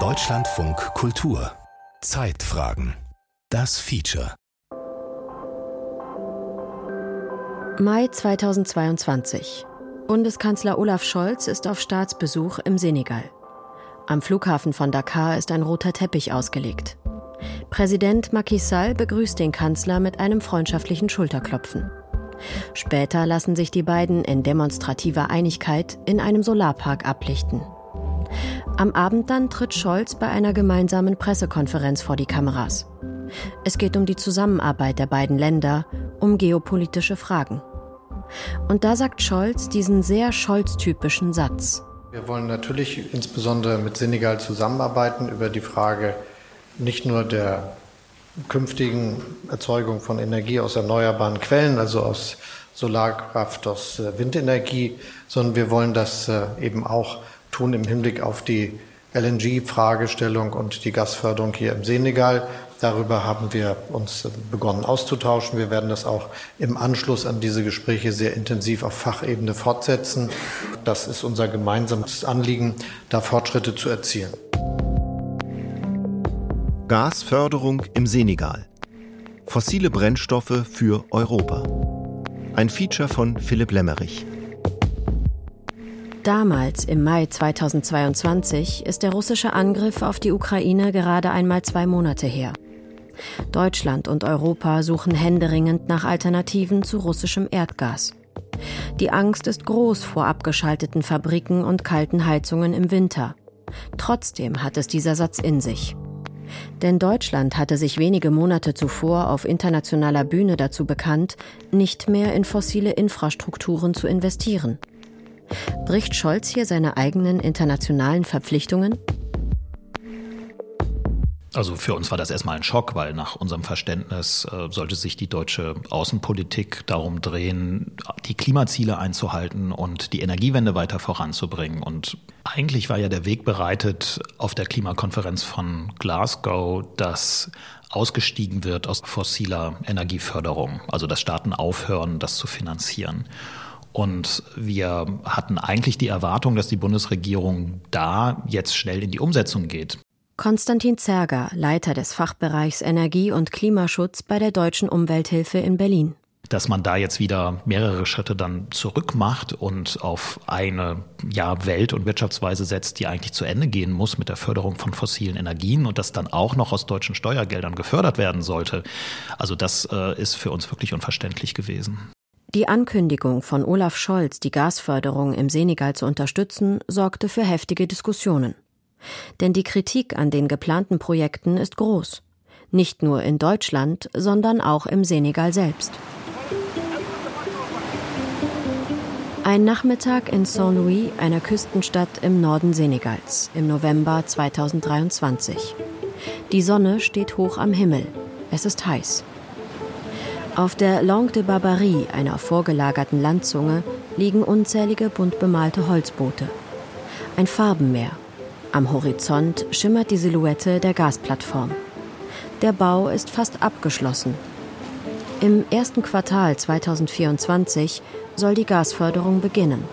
Deutschlandfunk Kultur Zeitfragen Das Feature Mai 2022 Bundeskanzler Olaf Scholz ist auf Staatsbesuch im Senegal. Am Flughafen von Dakar ist ein roter Teppich ausgelegt. Präsident Macky Sall begrüßt den Kanzler mit einem freundschaftlichen Schulterklopfen. Später lassen sich die beiden in demonstrativer Einigkeit in einem Solarpark ablichten. Am Abend dann tritt Scholz bei einer gemeinsamen Pressekonferenz vor die Kameras. Es geht um die Zusammenarbeit der beiden Länder, um geopolitische Fragen. Und da sagt Scholz diesen sehr Scholz-typischen Satz. Wir wollen natürlich insbesondere mit Senegal zusammenarbeiten über die Frage nicht nur der künftigen Erzeugung von Energie aus erneuerbaren Quellen, also aus Solarkraft, aus äh, Windenergie, sondern wir wollen das äh, eben auch tun im Hinblick auf die LNG-Fragestellung und die Gasförderung hier im Senegal. Darüber haben wir uns begonnen auszutauschen. Wir werden das auch im Anschluss an diese Gespräche sehr intensiv auf Fachebene fortsetzen. Das ist unser gemeinsames Anliegen, da Fortschritte zu erzielen. Gasförderung im Senegal. Fossile Brennstoffe für Europa. Ein Feature von Philipp Lemmerich. Damals, im Mai 2022, ist der russische Angriff auf die Ukraine gerade einmal zwei Monate her. Deutschland und Europa suchen händeringend nach Alternativen zu russischem Erdgas. Die Angst ist groß vor abgeschalteten Fabriken und kalten Heizungen im Winter. Trotzdem hat es dieser Satz in sich. Denn Deutschland hatte sich wenige Monate zuvor auf internationaler Bühne dazu bekannt, nicht mehr in fossile Infrastrukturen zu investieren. Bricht Scholz hier seine eigenen internationalen Verpflichtungen? Also für uns war das erstmal ein Schock, weil nach unserem Verständnis äh, sollte sich die deutsche Außenpolitik darum drehen, die Klimaziele einzuhalten und die Energiewende weiter voranzubringen. Und eigentlich war ja der Weg bereitet auf der Klimakonferenz von Glasgow, dass ausgestiegen wird aus fossiler Energieförderung, also dass Staaten aufhören, das zu finanzieren. Und wir hatten eigentlich die Erwartung, dass die Bundesregierung da jetzt schnell in die Umsetzung geht. Konstantin Zerger, Leiter des Fachbereichs Energie und Klimaschutz bei der Deutschen Umwelthilfe in Berlin. Dass man da jetzt wieder mehrere Schritte dann zurück macht und auf eine ja, Welt- und Wirtschaftsweise setzt, die eigentlich zu Ende gehen muss mit der Förderung von fossilen Energien und das dann auch noch aus deutschen Steuergeldern gefördert werden sollte. Also das äh, ist für uns wirklich unverständlich gewesen. Die Ankündigung von Olaf Scholz, die Gasförderung im Senegal zu unterstützen, sorgte für heftige Diskussionen. Denn die Kritik an den geplanten Projekten ist groß. Nicht nur in Deutschland, sondern auch im Senegal selbst. Ein Nachmittag in Saint-Louis, einer Küstenstadt im Norden Senegals, im November 2023. Die Sonne steht hoch am Himmel. Es ist heiß. Auf der Langue de Barbarie, einer vorgelagerten Landzunge, liegen unzählige bunt bemalte Holzboote. Ein Farbenmeer. Am Horizont schimmert die Silhouette der Gasplattform. Der Bau ist fast abgeschlossen. Im ersten Quartal 2024 soll die Gasförderung beginnen.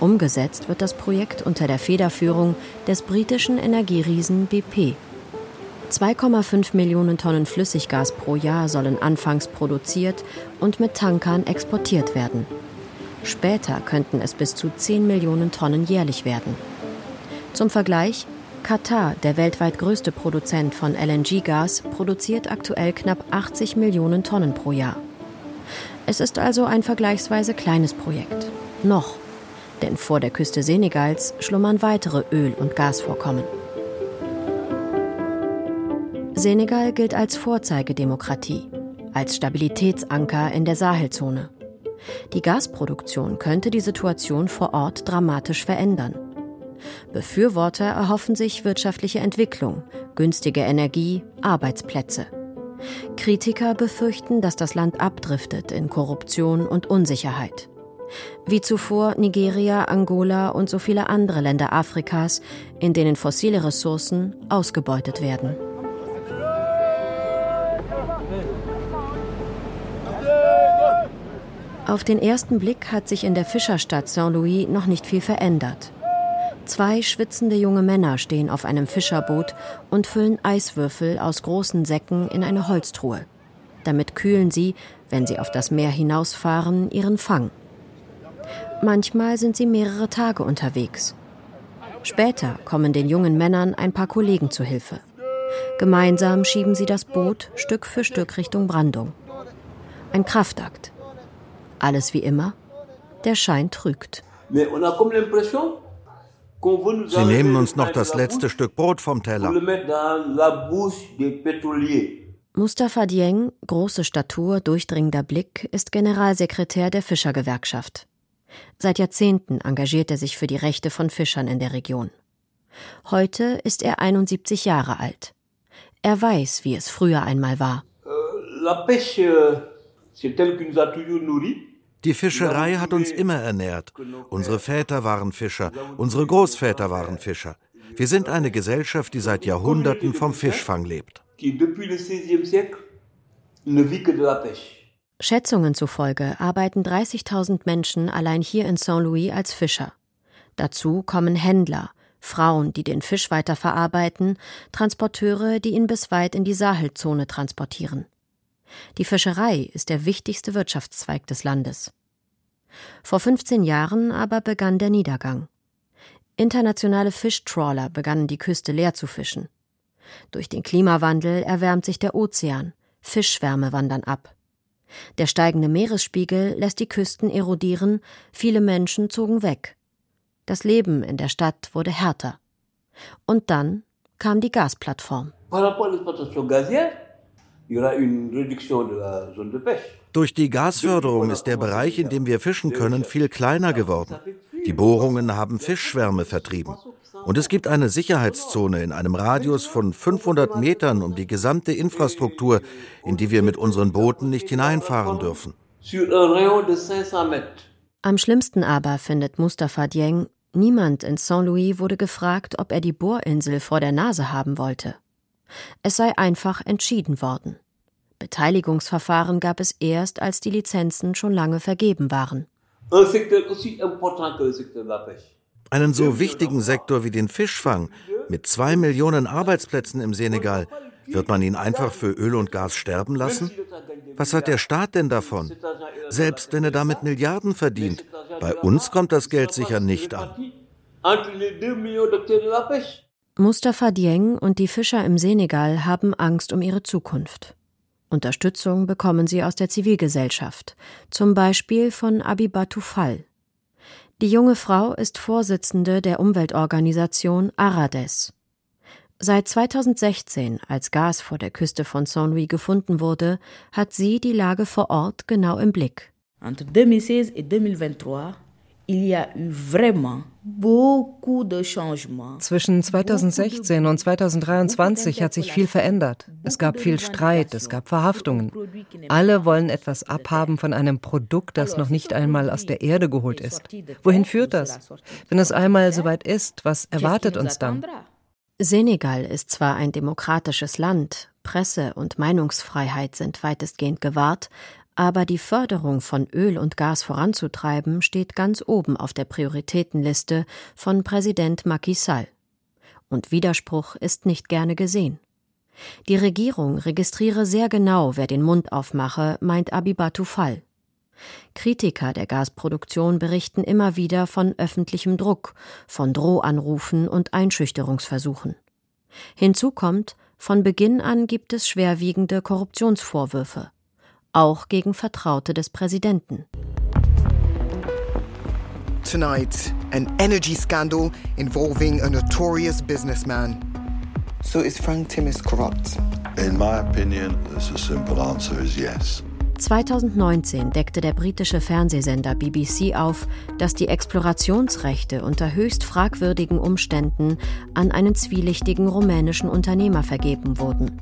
Umgesetzt wird das Projekt unter der Federführung des britischen Energieriesen BP. 2,5 Millionen Tonnen Flüssiggas pro Jahr sollen anfangs produziert und mit Tankern exportiert werden. Später könnten es bis zu 10 Millionen Tonnen jährlich werden. Zum Vergleich, Katar, der weltweit größte Produzent von LNG-Gas, produziert aktuell knapp 80 Millionen Tonnen pro Jahr. Es ist also ein vergleichsweise kleines Projekt. Noch. Denn vor der Küste Senegals schlummern weitere Öl- und Gasvorkommen. Senegal gilt als Vorzeigedemokratie, als Stabilitätsanker in der Sahelzone. Die Gasproduktion könnte die Situation vor Ort dramatisch verändern. Befürworter erhoffen sich wirtschaftliche Entwicklung, günstige Energie, Arbeitsplätze. Kritiker befürchten, dass das Land abdriftet in Korruption und Unsicherheit. Wie zuvor Nigeria, Angola und so viele andere Länder Afrikas, in denen fossile Ressourcen ausgebeutet werden. Auf den ersten Blick hat sich in der Fischerstadt Saint-Louis noch nicht viel verändert. Zwei schwitzende junge Männer stehen auf einem Fischerboot und füllen Eiswürfel aus großen Säcken in eine Holztruhe. Damit kühlen sie, wenn sie auf das Meer hinausfahren, ihren Fang. Manchmal sind sie mehrere Tage unterwegs. Später kommen den jungen Männern ein paar Kollegen zu Hilfe. Gemeinsam schieben sie das Boot Stück für Stück Richtung Brandung. Ein Kraftakt. Alles wie immer. Der Schein trügt. Sie nehmen uns noch das letzte Stück Brot vom Teller. Mustafa Dieng, große Statur, durchdringender Blick, ist Generalsekretär der Fischergewerkschaft. Seit Jahrzehnten engagiert er sich für die Rechte von Fischern in der Region. Heute ist er 71 Jahre alt. Er weiß, wie es früher einmal war. Die Fischerei hat uns immer ernährt. Unsere Väter waren Fischer, unsere Großväter waren Fischer. Wir sind eine Gesellschaft, die seit Jahrhunderten vom Fischfang lebt. Schätzungen zufolge arbeiten 30.000 Menschen allein hier in Saint-Louis als Fischer. Dazu kommen Händler, Frauen, die den Fisch weiterverarbeiten, Transporteure, die ihn bis weit in die Sahelzone transportieren. Die Fischerei ist der wichtigste Wirtschaftszweig des Landes. Vor 15 Jahren aber begann der Niedergang. Internationale Fischtrawler begannen die Küste leer zu fischen. Durch den Klimawandel erwärmt sich der Ozean, Fischschwärme wandern ab. Der steigende Meeresspiegel lässt die Küsten erodieren, viele Menschen zogen weg. Das Leben in der Stadt wurde härter. Und dann kam die Gasplattform. Durch die Gasförderung ist der Bereich, in dem wir fischen können, viel kleiner geworden. Die Bohrungen haben Fischschwärme vertrieben. Und es gibt eine Sicherheitszone in einem Radius von 500 Metern um die gesamte Infrastruktur, in die wir mit unseren Booten nicht hineinfahren dürfen. Am schlimmsten aber findet Mustafa Dieng, niemand in Saint-Louis wurde gefragt, ob er die Bohrinsel vor der Nase haben wollte. Es sei einfach entschieden worden. Beteiligungsverfahren gab es erst, als die Lizenzen schon lange vergeben waren. Einen so wichtigen Sektor wie den Fischfang mit zwei Millionen Arbeitsplätzen im Senegal, wird man ihn einfach für Öl und Gas sterben lassen? Was hat der Staat denn davon? Selbst wenn er damit Milliarden verdient, bei uns kommt das Geld sicher nicht an. Mustafa Dieng und die Fischer im Senegal haben Angst um ihre Zukunft. Unterstützung bekommen sie aus der Zivilgesellschaft, zum Beispiel von Abibatu Fall. Die junge Frau ist Vorsitzende der Umweltorganisation Arades. Seit 2016, als Gas vor der Küste von Saint-Louis gefunden wurde, hat sie die Lage vor Ort genau im Blick. Entre 2016 et 2023, zwischen 2016 und 2023 hat sich viel verändert. Es gab viel Streit, es gab Verhaftungen. Alle wollen etwas abhaben von einem Produkt, das noch nicht einmal aus der Erde geholt ist. Wohin führt das? Wenn es einmal soweit ist, was erwartet uns dann? Senegal ist zwar ein demokratisches Land, Presse- und Meinungsfreiheit sind weitestgehend gewahrt, aber die Förderung von Öl und Gas voranzutreiben steht ganz oben auf der Prioritätenliste von Präsident Macky Sall. Und Widerspruch ist nicht gerne gesehen. Die Regierung registriere sehr genau, wer den Mund aufmache, meint Abibatu Fall. Kritiker der Gasproduktion berichten immer wieder von öffentlichem Druck, von Drohanrufen und Einschüchterungsversuchen. Hinzu kommt, von Beginn an gibt es schwerwiegende Korruptionsvorwürfe auch gegen Vertraute des Präsidenten. Tonight, an energy scandal involving a notorious businessman. So is Frank Timmis corrupt? In my opinion, the simple answer is yes. 2019 deckte der britische Fernsehsender BBC auf, dass die Explorationsrechte unter höchst fragwürdigen Umständen an einen zwielichtigen rumänischen Unternehmer vergeben wurden.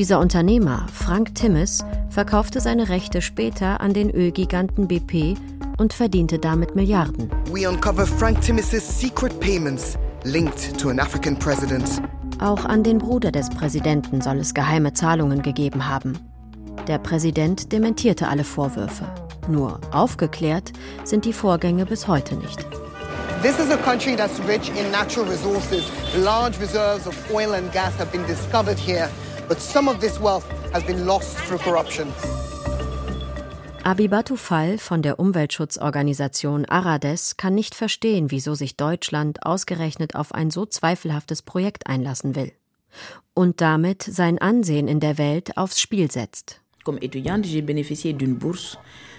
Dieser Unternehmer, Frank Timmis, verkaufte seine Rechte später an den Ölgiganten BP und verdiente damit Milliarden. We uncover Frank Timmis' secret payments linked to an African president. Auch an den Bruder des Präsidenten soll es geheime Zahlungen gegeben haben. Der Präsident dementierte alle Vorwürfe. Nur aufgeklärt sind die Vorgänge bis heute nicht. This is a country that's rich in natural resources. Large reserves of oil and gas have been discovered here, but some of this wealth has been lost through corruption. Abibatu Fall von der Umweltschutzorganisation Arades kann nicht verstehen, wieso sich Deutschland ausgerechnet auf ein so zweifelhaftes Projekt einlassen will und damit sein Ansehen in der Welt aufs Spiel setzt. Comme étudiante, j'ai bénéficié d'une bourse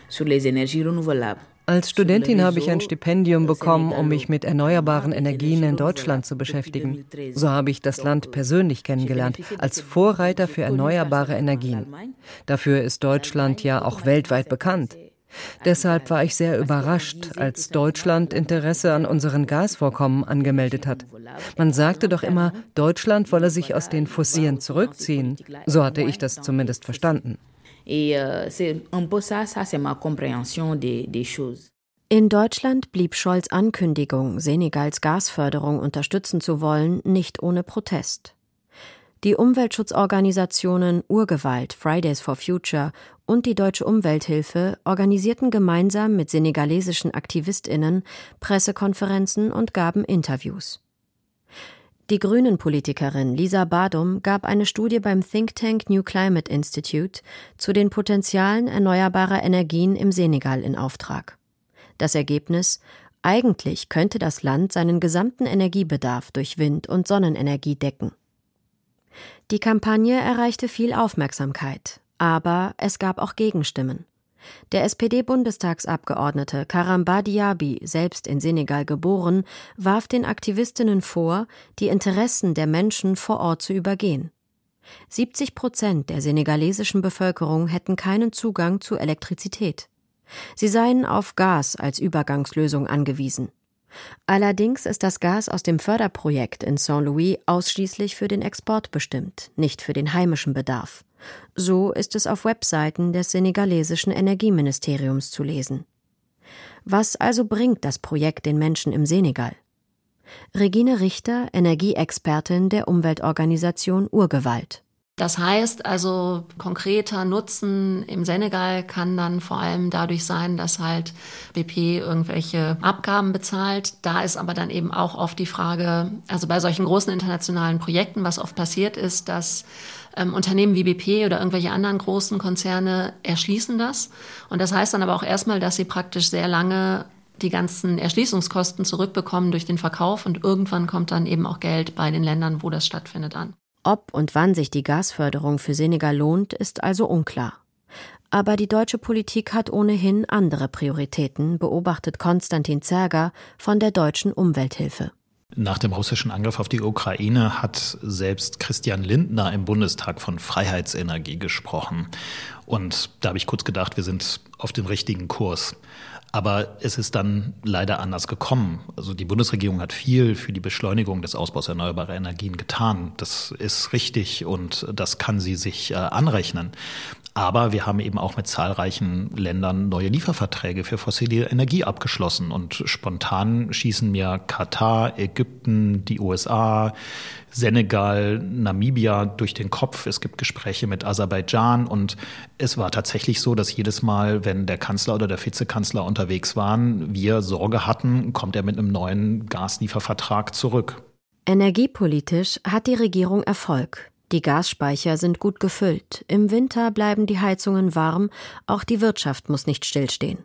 sur les énergies renouvelables. Als Studentin habe ich ein Stipendium bekommen, um mich mit erneuerbaren Energien in Deutschland zu beschäftigen. So habe ich das Land persönlich kennengelernt, als Vorreiter für erneuerbare Energien. Dafür ist Deutschland ja auch weltweit bekannt. Deshalb war ich sehr überrascht, als Deutschland Interesse an unseren Gasvorkommen angemeldet hat. Man sagte doch immer, Deutschland wolle sich aus den Fossilen zurückziehen. So hatte ich das zumindest verstanden. Et euh, c'est un peu ça, ça c'est ma compréhension des, des choses. In Deutschland blieb Scholz Ankündigung, Senegals Gasförderung unterstützen zu wollen, nicht ohne Protest. Die Umweltschutzorganisationen Urgewalt, Fridays for Future und die Deutsche Umwelthilfe organisierten gemeinsam mit senegalesischen Aktivistinnen Pressekonferenzen und gaben Interviews. Die Grünen-Politikerin Lisa Badum gab eine Studie beim Think Tank New Climate Institute zu den Potenzialen erneuerbarer Energien im Senegal in Auftrag. Das Ergebnis Eigentlich könnte das Land seinen gesamten Energiebedarf durch Wind- und Sonnenenergie decken. Die Kampagne erreichte viel Aufmerksamkeit, aber es gab auch Gegenstimmen. Der SPD-Bundestagsabgeordnete Karamba Diaby, selbst in Senegal geboren, warf den Aktivistinnen vor, die Interessen der Menschen vor Ort zu übergehen. 70 Prozent der senegalesischen Bevölkerung hätten keinen Zugang zu Elektrizität. Sie seien auf Gas als Übergangslösung angewiesen. Allerdings ist das Gas aus dem Förderprojekt in Saint-Louis ausschließlich für den Export bestimmt, nicht für den heimischen Bedarf. So ist es auf Webseiten des senegalesischen Energieministeriums zu lesen. Was also bringt das Projekt den Menschen im Senegal? Regine Richter, Energieexpertin der Umweltorganisation Urgewalt. Das heißt also, konkreter Nutzen im Senegal kann dann vor allem dadurch sein, dass halt BP irgendwelche Abgaben bezahlt. Da ist aber dann eben auch oft die Frage, also bei solchen großen internationalen Projekten, was oft passiert ist, dass ähm, Unternehmen wie BP oder irgendwelche anderen großen Konzerne erschließen das. Und das heißt dann aber auch erstmal, dass sie praktisch sehr lange die ganzen Erschließungskosten zurückbekommen durch den Verkauf und irgendwann kommt dann eben auch Geld bei den Ländern, wo das stattfindet, an. Ob und wann sich die Gasförderung für Senegal lohnt, ist also unklar. Aber die deutsche Politik hat ohnehin andere Prioritäten, beobachtet Konstantin Zerger von der Deutschen Umwelthilfe. Nach dem russischen Angriff auf die Ukraine hat selbst Christian Lindner im Bundestag von Freiheitsenergie gesprochen. Und da habe ich kurz gedacht, wir sind auf dem richtigen Kurs. Aber es ist dann leider anders gekommen. Also die Bundesregierung hat viel für die Beschleunigung des Ausbaus erneuerbarer Energien getan. Das ist richtig und das kann sie sich äh, anrechnen. Aber wir haben eben auch mit zahlreichen Ländern neue Lieferverträge für fossile Energie abgeschlossen. Und spontan schießen mir Katar, Ägypten, die USA, Senegal, Namibia durch den Kopf. Es gibt Gespräche mit Aserbaidschan. Und es war tatsächlich so, dass jedes Mal, wenn der Kanzler oder der Vizekanzler unterwegs waren, wir Sorge hatten, kommt er mit einem neuen Gasliefervertrag zurück. Energiepolitisch hat die Regierung Erfolg. Die Gasspeicher sind gut gefüllt. Im Winter bleiben die Heizungen warm, auch die Wirtschaft muss nicht stillstehen.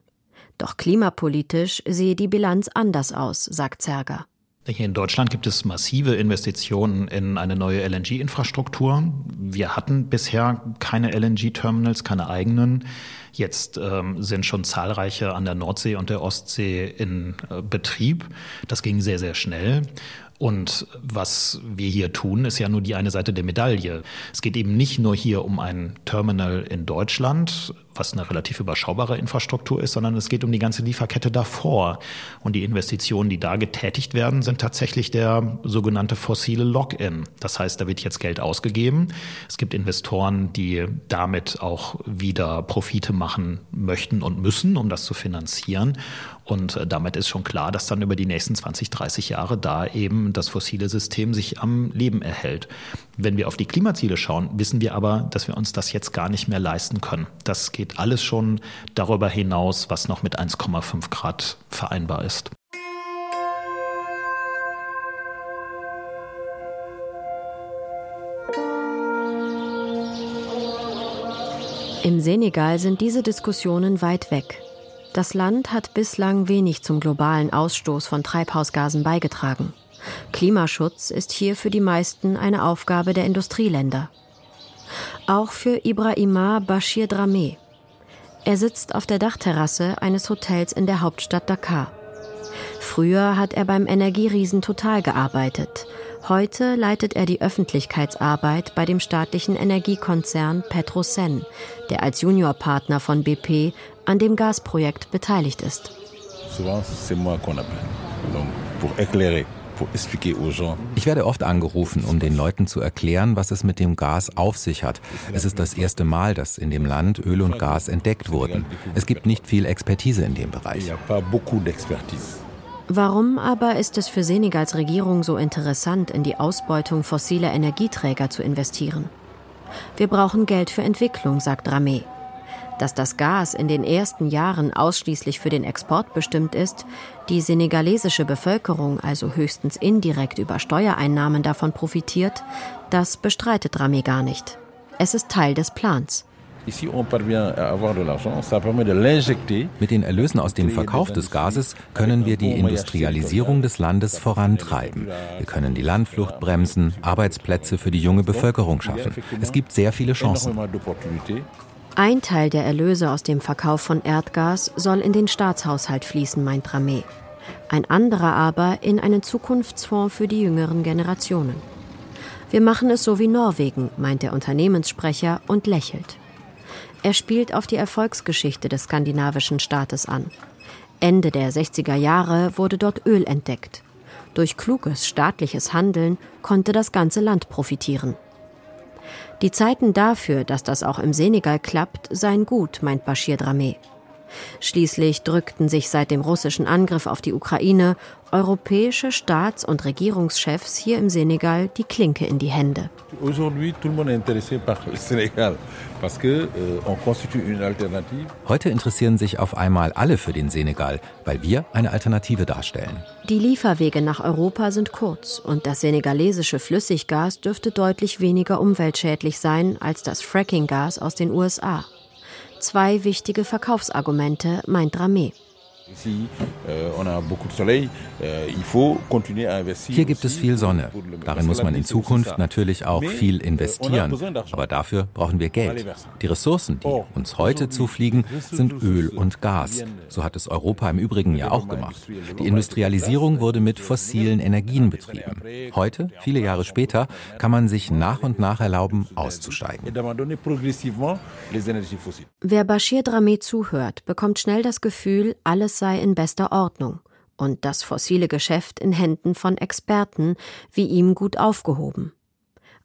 Doch klimapolitisch sehe die Bilanz anders aus, sagt Zerger. Hier in Deutschland gibt es massive Investitionen in eine neue LNG-Infrastruktur. Wir hatten bisher keine LNG-Terminals, keine eigenen. Jetzt ähm, sind schon zahlreiche an der Nordsee und der Ostsee in äh, Betrieb. Das ging sehr, sehr schnell. Und was wir hier tun, ist ja nur die eine Seite der Medaille. Es geht eben nicht nur hier um ein Terminal in Deutschland, was eine relativ überschaubare Infrastruktur ist, sondern es geht um die ganze Lieferkette davor. Und die Investitionen, die da getätigt werden, sind tatsächlich der sogenannte fossile Login. Das heißt, da wird jetzt Geld ausgegeben. Es gibt Investoren, die damit auch wieder Profite machen möchten und müssen, um das zu finanzieren. Und äh, damit ist schon klar, dass dann über die nächsten 20, 30 Jahre da eben das fossile System sich am Leben erhält. Wenn wir auf die Klimaziele schauen, wissen wir aber, dass wir uns das jetzt gar nicht mehr leisten können. Das geht geht alles schon darüber hinaus, was noch mit 1,5 Grad vereinbar ist. Im Senegal sind diese Diskussionen weit weg. Das Land hat bislang wenig zum globalen Ausstoß von Treibhausgasen beigetragen. Klimaschutz ist hier für die meisten eine Aufgabe der Industrieländer. Auch für Ibrahima Bashir Drameh, er sitzt auf der Dachterrasse eines Hotels in der Hauptstadt Dakar. Früher hat er beim Energieriesen Total gearbeitet. Heute leitet er die Öffentlichkeitsarbeit bei dem staatlichen Energiekonzern Petrosen, der als Juniorpartner von BP an dem Gasprojekt beteiligt ist. Souvent, c'est moi qu'on appelle. Donc, pour éclairer. Ich werde oft angerufen, um den Leuten zu erklären, was es mit dem Gas auf sich hat. Es ist das erste Mal, dass in dem Land Öl und Gas entdeckt wurden. Es gibt nicht viel Expertise in dem Bereich. Warum aber ist es für Senegals Regierung so interessant, in die Ausbeutung fossiler Energieträger zu investieren? Wir brauchen Geld für Entwicklung, sagt Ramé. Dass das Gas in den ersten Jahren ausschließlich für den Export bestimmt ist, die senegalesische Bevölkerung also höchstens indirekt über Steuereinnahmen davon profitiert, das bestreitet Rami gar nicht. Es ist Teil des Plans. Mit den Erlösen aus dem Verkauf des Gases können wir die Industrialisierung des Landes vorantreiben. Wir können die Landflucht bremsen, Arbeitsplätze für die junge Bevölkerung schaffen. Es gibt sehr viele Chancen. Ein Teil der Erlöse aus dem Verkauf von Erdgas soll in den Staatshaushalt fließen, meint Ramé. Ein anderer aber in einen Zukunftsfonds für die jüngeren Generationen. Wir machen es so wie Norwegen, meint der Unternehmenssprecher und lächelt. Er spielt auf die Erfolgsgeschichte des skandinavischen Staates an. Ende der 60er Jahre wurde dort Öl entdeckt. Durch kluges staatliches Handeln konnte das ganze Land profitieren. Die Zeiten dafür, dass das auch im Senegal klappt, seien gut, meint Bashir Dramé. Schließlich drückten sich seit dem russischen Angriff auf die Ukraine europäische Staats- und Regierungschefs hier im Senegal die Klinke in die Hände. Euh, Heute interessieren sich auf einmal alle für den Senegal, weil wir eine Alternative darstellen. Die Lieferwege nach Europa sind kurz und das senegalesische Flüssiggas dürfte deutlich weniger umweltschädlich sein als das Frackinggas aus den USA. Zwei wichtige Verkaufsargumente, meint Ramé. Euh, euh, Hier gibt es viel Sonne. Darin muss man in Zukunft natürlich auch viel euh, investieren. Aber dafür brauchen wir Geld. Die Ressourcen, die uns heute zufliegen, sind Öl und Gas. So hat es Europa im Übrigen ja auch gemacht. Die Industrialisierung wurde mit fossilen Energien betrieben. Heute, viele Jahre später, kann man sich nach und nach erlauben, auszusteigen. Wer Bashir Dramé zuhört, bekommt schnell das Gefühl, alles sei in bester Ordnung und das fossile Geschäft in Händen von Experten wie ihm gut aufgehoben.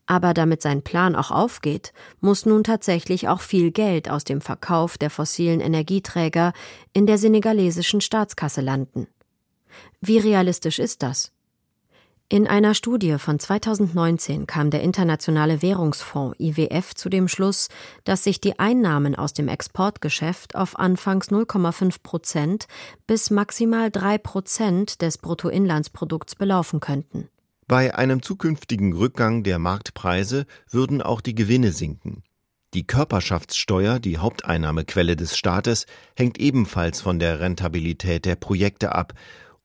Aber damit sein Plan auch aufgeht, muss nun tatsächlich auch viel Geld aus dem Verkauf der fossilen Energieträger in der senegalesischen Staatskasse landen. Wie realistisch ist das? In einer Studie von 2019 kam der Internationale Währungsfonds IWF zu dem Schluss, dass sich die Einnahmen aus dem Exportgeschäft auf anfangs 0,5 Prozent bis maximal 3 Prozent des Bruttoinlandsprodukts belaufen könnten. Bei einem zukünftigen Rückgang der Marktpreise würden auch die Gewinne sinken. Die Körperschaftssteuer, die Haupteinnahmequelle des Staates, hängt ebenfalls von der Rentabilität der Projekte ab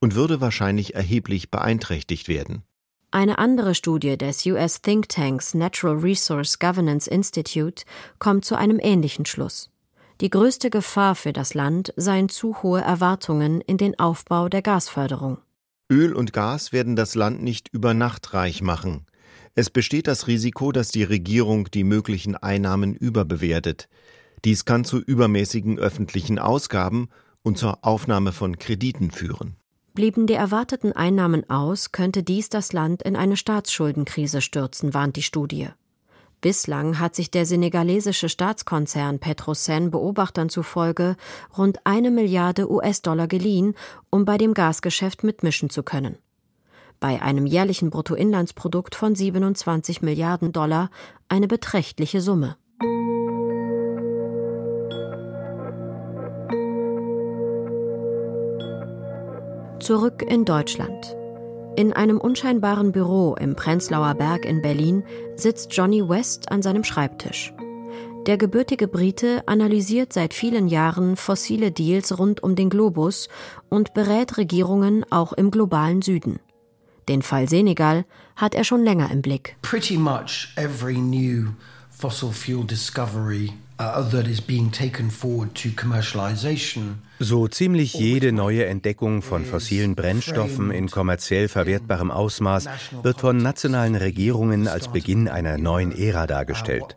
und würde wahrscheinlich erheblich beeinträchtigt werden. Eine andere Studie des US Thinktanks Natural Resource Governance Institute kommt zu einem ähnlichen Schluss. Die größte Gefahr für das Land seien zu hohe Erwartungen in den Aufbau der Gasförderung. Öl und Gas werden das Land nicht über Nacht reich machen. Es besteht das Risiko, dass die Regierung die möglichen Einnahmen überbewertet. Dies kann zu übermäßigen öffentlichen Ausgaben und zur Aufnahme von Krediten führen. Blieben die erwarteten Einnahmen aus, könnte dies das Land in eine Staatsschuldenkrise stürzen, warnt die Studie. Bislang hat sich der senegalesische Staatskonzern Petrosen Beobachtern zufolge rund eine Milliarde US-Dollar geliehen, um bei dem Gasgeschäft mitmischen zu können. Bei einem jährlichen Bruttoinlandsprodukt von 27 Milliarden Dollar eine beträchtliche Summe. Zurück in Deutschland. In einem unscheinbaren Büro im Prenzlauer Berg in Berlin sitzt Johnny West an seinem Schreibtisch. Der gebürtige Brite analysiert seit vielen Jahren fossile Deals rund um den Globus und berät Regierungen auch im globalen Süden. Den Fall Senegal hat er schon länger im Blick. Pretty much every new fossil fuel discovery uh, that is being taken forward to commercialization so ziemlich jede neue Entdeckung von fossilen Brennstoffen in kommerziell verwertbarem Ausmaß wird von nationalen Regierungen als Beginn einer neuen Ära dargestellt.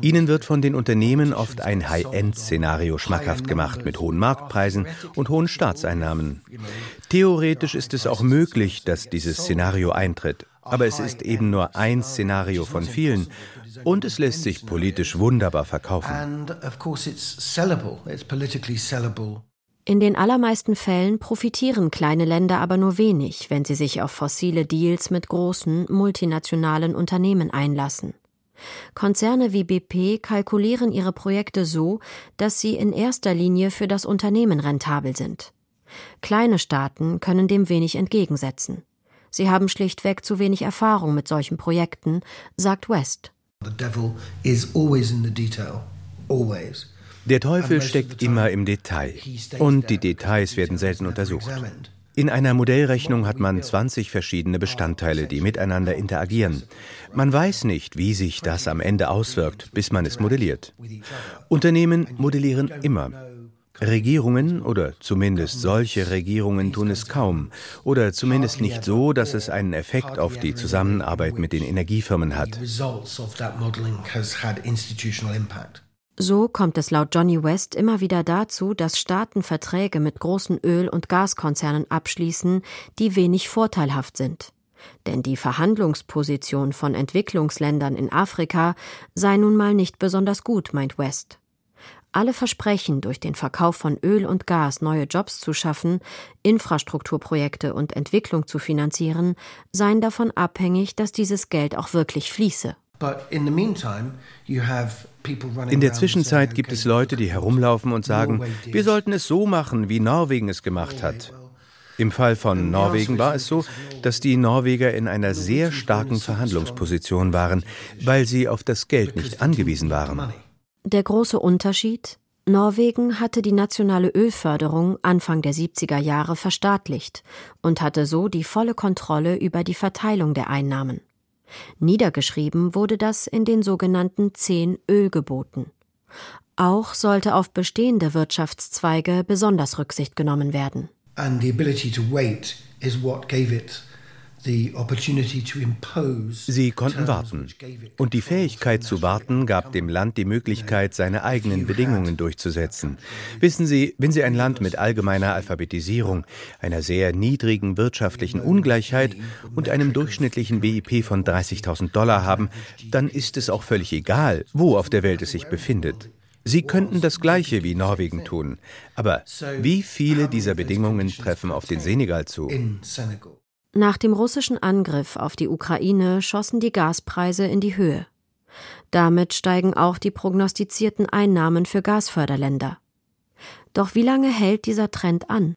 Ihnen wird von den Unternehmen oft ein High-End-Szenario schmackhaft gemacht mit hohen Marktpreisen und hohen Staatseinnahmen. Theoretisch ist es auch möglich, dass dieses Szenario eintritt. Aber es ist eben nur ein Szenario von vielen und es lässt sich politisch wunderbar verkaufen. In den allermeisten Fällen profitieren kleine Länder aber nur wenig, wenn sie sich auf fossile Deals mit großen multinationalen Unternehmen einlassen. Konzerne wie BP kalkulieren ihre Projekte so, dass sie in erster Linie für das Unternehmen rentabel sind. Kleine Staaten können dem wenig entgegensetzen. Sie haben schlichtweg zu wenig Erfahrung mit solchen Projekten, sagt West. Der Teufel steckt immer im Detail und die Details werden selten untersucht. In einer Modellrechnung hat man 20 verschiedene Bestandteile, die miteinander interagieren. Man weiß nicht, wie sich das am Ende auswirkt, bis man es modelliert. Unternehmen modellieren immer. Regierungen oder zumindest solche Regierungen tun es kaum oder zumindest nicht so, dass es einen Effekt auf die Zusammenarbeit mit den Energiefirmen hat. So kommt es laut Johnny West immer wieder dazu, dass Staaten Verträge mit großen Öl- und Gaskonzernen abschließen, die wenig vorteilhaft sind. Denn die Verhandlungsposition von Entwicklungsländern in Afrika sei nun mal nicht besonders gut, meint West. Alle Versprechen, durch den Verkauf von Öl und Gas neue Jobs zu schaffen, Infrastrukturprojekte und Entwicklung zu finanzieren, seien davon abhängig, dass dieses Geld auch wirklich fließe. In der Zwischenzeit gibt es Leute, die herumlaufen und sagen, wir sollten es so machen, wie Norwegen es gemacht hat. Im Fall von Norwegen war es so, dass die Norweger in einer sehr starken Verhandlungsposition waren, weil sie auf das Geld nicht angewiesen waren. Der große Unterschied? Norwegen hatte die nationale Ölförderung Anfang der 70er Jahre verstaatlicht und hatte so die volle Kontrolle über die Verteilung der Einnahmen. Niedergeschrieben wurde das in den sogenannten zehn Ölgeboten. Auch sollte auf bestehende Wirtschaftszweige besonders Rücksicht genommen werden. And the ability to wait is what gave it Sie konnten warten. Und die Fähigkeit zu warten gab dem Land die Möglichkeit, seine eigenen Bedingungen durchzusetzen. Wissen Sie, wenn Sie ein Land mit allgemeiner Alphabetisierung, einer sehr niedrigen wirtschaftlichen Ungleichheit und einem durchschnittlichen BIP von 30.000 Dollar haben, dann ist es auch völlig egal, wo auf der Welt es sich befindet. Sie könnten das Gleiche wie Norwegen tun. Aber wie viele dieser Bedingungen treffen auf den Senegal zu? Nach dem russischen Angriff auf die Ukraine schossen die Gaspreise in die Höhe. Damit steigen auch die prognostizierten Einnahmen für Gasförderländer. Doch wie lange hält dieser Trend an?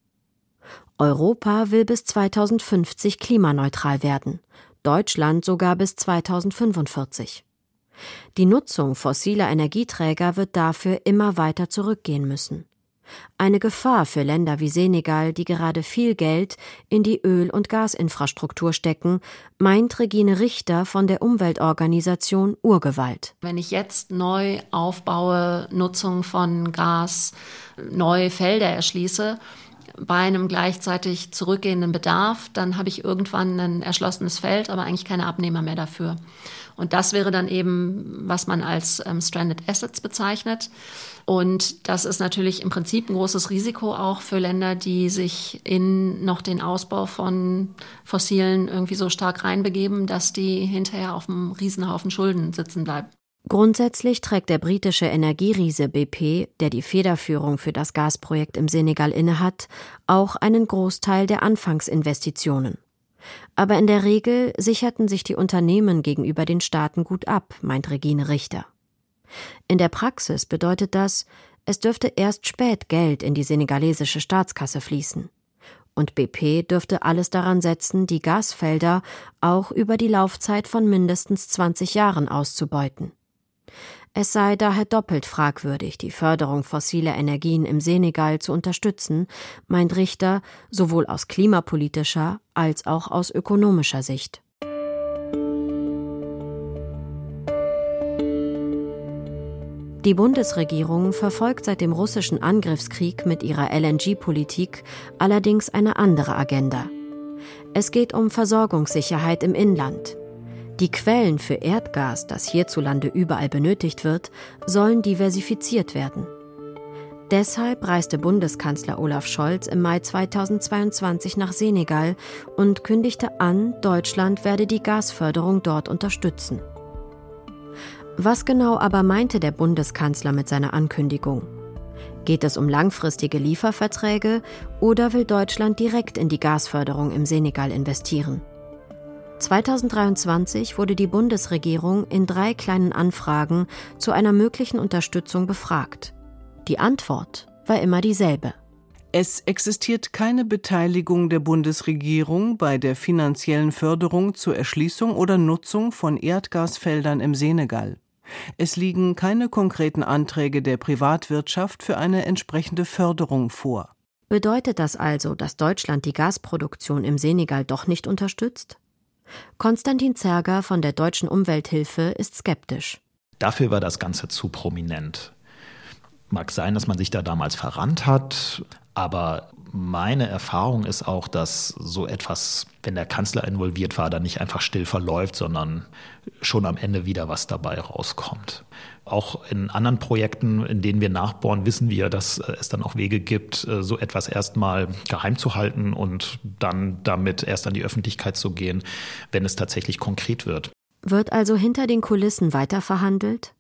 Europa will bis 2050 klimaneutral werden, Deutschland sogar bis 2045. Die Nutzung fossiler Energieträger wird dafür immer weiter zurückgehen müssen. Eine Gefahr für Länder wie Senegal, die gerade viel Geld in die Öl- und Gasinfrastruktur stecken, meint Regine Richter von der Umweltorganisation Urgewalt. Wenn ich jetzt neu aufbaue, Nutzung von Gas, neue Felder erschließe, bei einem gleichzeitig zurückgehenden Bedarf, dann habe ich irgendwann ein erschlossenes Feld, aber eigentlich keine Abnehmer mehr dafür. Und das wäre dann eben, was man als ähm, Stranded Assets bezeichnet. Und das ist natürlich im Prinzip ein großes Risiko auch für Länder, die sich in noch den Ausbau von Fossilen irgendwie so stark reinbegeben, dass die hinterher auf einem Riesenhaufen Schulden sitzen bleiben. Grundsätzlich trägt der britische Energieriese BP, der die Federführung für das Gasprojekt im Senegal innehat, auch einen Großteil der Anfangsinvestitionen. Aber in der Regel sicherten sich die Unternehmen gegenüber den Staaten gut ab, meint Regine Richter. In der Praxis bedeutet das, es dürfte erst spät Geld in die senegalesische Staatskasse fließen. Und BP dürfte alles daran setzen, die Gasfelder auch über die Laufzeit von mindestens 20 Jahren auszubeuten. Es sei daher doppelt fragwürdig, die Förderung fossiler Energien im Senegal zu unterstützen, meint Richter sowohl aus klimapolitischer als auch aus ökonomischer Sicht. Die Bundesregierung verfolgt seit dem russischen Angriffskrieg mit ihrer LNG-Politik allerdings eine andere Agenda. Es geht um Versorgungssicherheit im Inland. Die Quellen für Erdgas, das hierzulande überall benötigt wird, sollen diversifiziert werden. Deshalb reiste Bundeskanzler Olaf Scholz im Mai 2022 nach Senegal und kündigte an, Deutschland werde die Gasförderung dort unterstützen. Was genau aber meinte der Bundeskanzler mit seiner Ankündigung? Geht es um langfristige Lieferverträge oder will Deutschland direkt in die Gasförderung im Senegal investieren? 2023 wurde die Bundesregierung in drei kleinen Anfragen zu einer möglichen Unterstützung befragt. Die Antwort war immer dieselbe. Es existiert keine Beteiligung der Bundesregierung bei der finanziellen Förderung zur Erschließung oder Nutzung von Erdgasfeldern im Senegal. Es liegen keine konkreten Anträge der Privatwirtschaft für eine entsprechende Förderung vor. Bedeutet das also, dass Deutschland die Gasproduktion im Senegal doch nicht unterstützt? Konstantin Zerger von der Deutschen Umwelthilfe ist skeptisch. Dafür war das Ganze zu prominent. Mag sein, dass man sich da damals verrannt hat, aber meine Erfahrung ist auch, dass so etwas, wenn der Kanzler involviert war, dann nicht einfach still verläuft, sondern schon am Ende wieder was dabei rauskommt. Auch in anderen Projekten, in denen wir nachbohren, wissen wir, dass äh, es dann auch Wege gibt, äh, so etwas erstmal geheim zu halten und dann damit erst an die Öffentlichkeit zu gehen, wenn es tatsächlich konkret wird. Wird also hinter den Kulissen weiterverhandelt?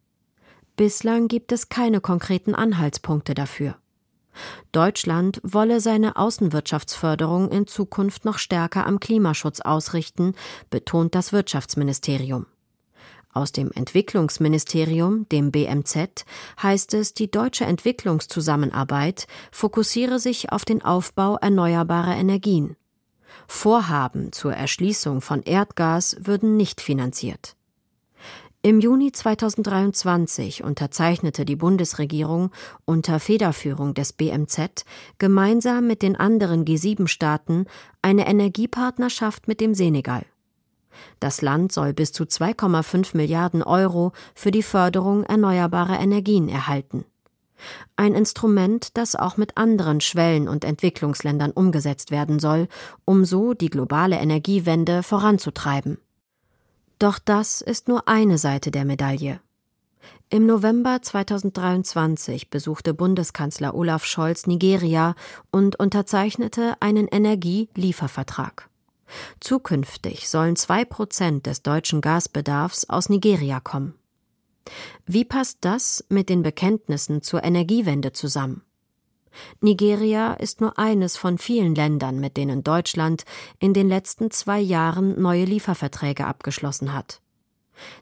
Bislang gibt es keine konkreten Anhaltspunkte dafür. Deutschland wolle seine Außenwirtschaftsförderung in Zukunft noch stärker am Klimaschutz ausrichten, betont das Wirtschaftsministerium. Aus dem Entwicklungsministerium, dem BMZ, heißt es, die deutsche Entwicklungszusammenarbeit fokussiere sich auf den Aufbau erneuerbarer Energien. Vorhaben zur Erschließung von Erdgas würden nicht finanziert. Im Juni 2023 unterzeichnete die Bundesregierung unter Federführung des BMZ gemeinsam mit den anderen G7-Staaten eine Energiepartnerschaft mit dem Senegal. Das Land soll bis zu 2,5 Milliarden Euro für die Förderung erneuerbarer Energien erhalten. Ein Instrument, das auch mit anderen Schwellen- und Entwicklungsländern umgesetzt werden soll, um so die globale Energiewende voranzutreiben. Doch das ist nur eine Seite der Medaille. Im November 2023 besuchte Bundeskanzler Olaf Scholz Nigeria und unterzeichnete einen Energieliefervertrag. Zukünftig sollen zwei Prozent des deutschen Gasbedarfs aus Nigeria kommen. Wie passt das mit den Bekenntnissen zur Energiewende zusammen? Nigeria ist nur eines von vielen Ländern, mit denen Deutschland in den letzten zwei Jahren neue Lieferverträge abgeschlossen hat.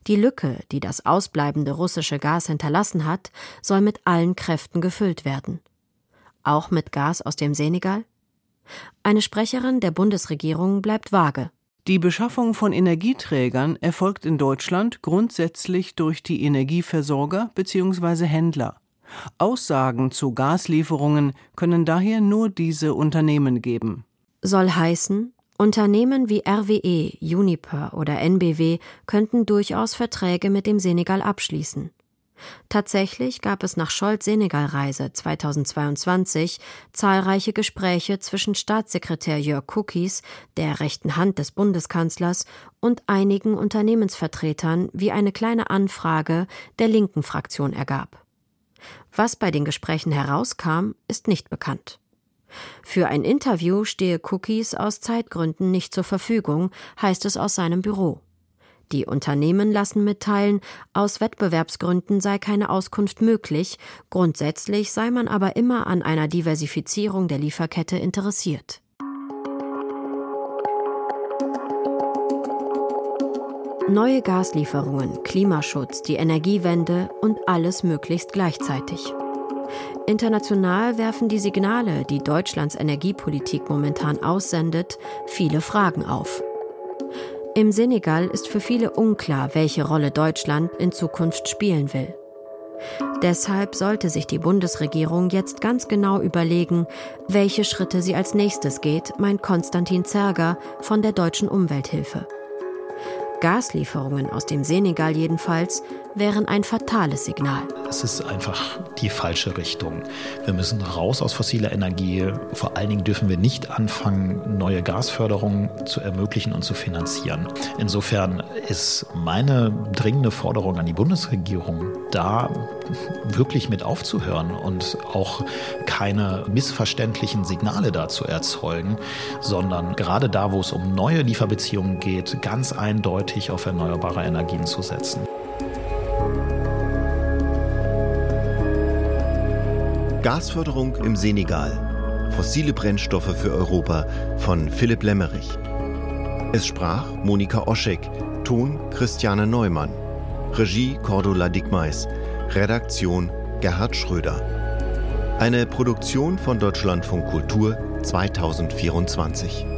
Die Lücke, die das ausbleibende russische Gas hinterlassen hat, soll mit allen Kräften gefüllt werden. Auch mit Gas aus dem Senegal? Eine Sprecherin der Bundesregierung bleibt vage. Die Beschaffung von Energieträgern erfolgt in Deutschland grundsätzlich durch die Energieversorger bzw. Händler. Aussagen zu Gaslieferungen können daher nur diese Unternehmen geben. Soll heißen, Unternehmen wie RWE, Uniper oder NBW könnten durchaus Verträge mit dem Senegal abschließen. Tatsächlich gab es nach Scholz Senegalreise 2022 zahlreiche Gespräche zwischen Staatssekretär Jörg Cookies, der rechten Hand des Bundeskanzlers, und einigen Unternehmensvertretern, wie eine kleine Anfrage der linken Fraktion ergab. Was bei den Gesprächen herauskam, ist nicht bekannt. Für ein Interview stehe Cookies aus Zeitgründen nicht zur Verfügung, heißt es aus seinem Büro. Die Unternehmen lassen mitteilen, aus Wettbewerbsgründen sei keine Auskunft möglich, grundsätzlich sei man aber immer an einer Diversifizierung der Lieferkette interessiert. Neue Gaslieferungen, Klimaschutz, die Energiewende und alles möglichst gleichzeitig. International werfen die Signale, die Deutschlands Energiepolitik momentan aussendet, viele Fragen auf. Im Senegal ist für viele unklar, welche Rolle Deutschland in Zukunft spielen will. Deshalb sollte sich die Bundesregierung jetzt ganz genau überlegen, welche Schritte sie als nächstes geht, meint Konstantin Zerger von der Deutschen Umwelthilfe. Gaslieferungen aus dem Senegal jedenfalls wären ein fatales Signal. Es ist einfach die falsche Richtung. Wir müssen raus aus fossiler Energie. Vor allen Dingen dürfen wir nicht anfangen, neue Gasförderungen zu ermöglichen und zu finanzieren. Insofern ist meine dringende Forderung an die Bundesregierung, da wirklich mit aufzuhören und auch keine missverständlichen Signale dazu erzeugen, sondern gerade da, wo es um neue Lieferbeziehungen geht, ganz eindeutig auf erneuerbare Energien zu setzen. Gasförderung im Senegal. Fossile Brennstoffe für Europa von Philipp Lemmerich. Es sprach Monika Oschek, Ton Christiane Neumann, Regie Cordula Dickmeis, Redaktion Gerhard Schröder. Eine Produktion von Deutschlandfunk Kultur 2024.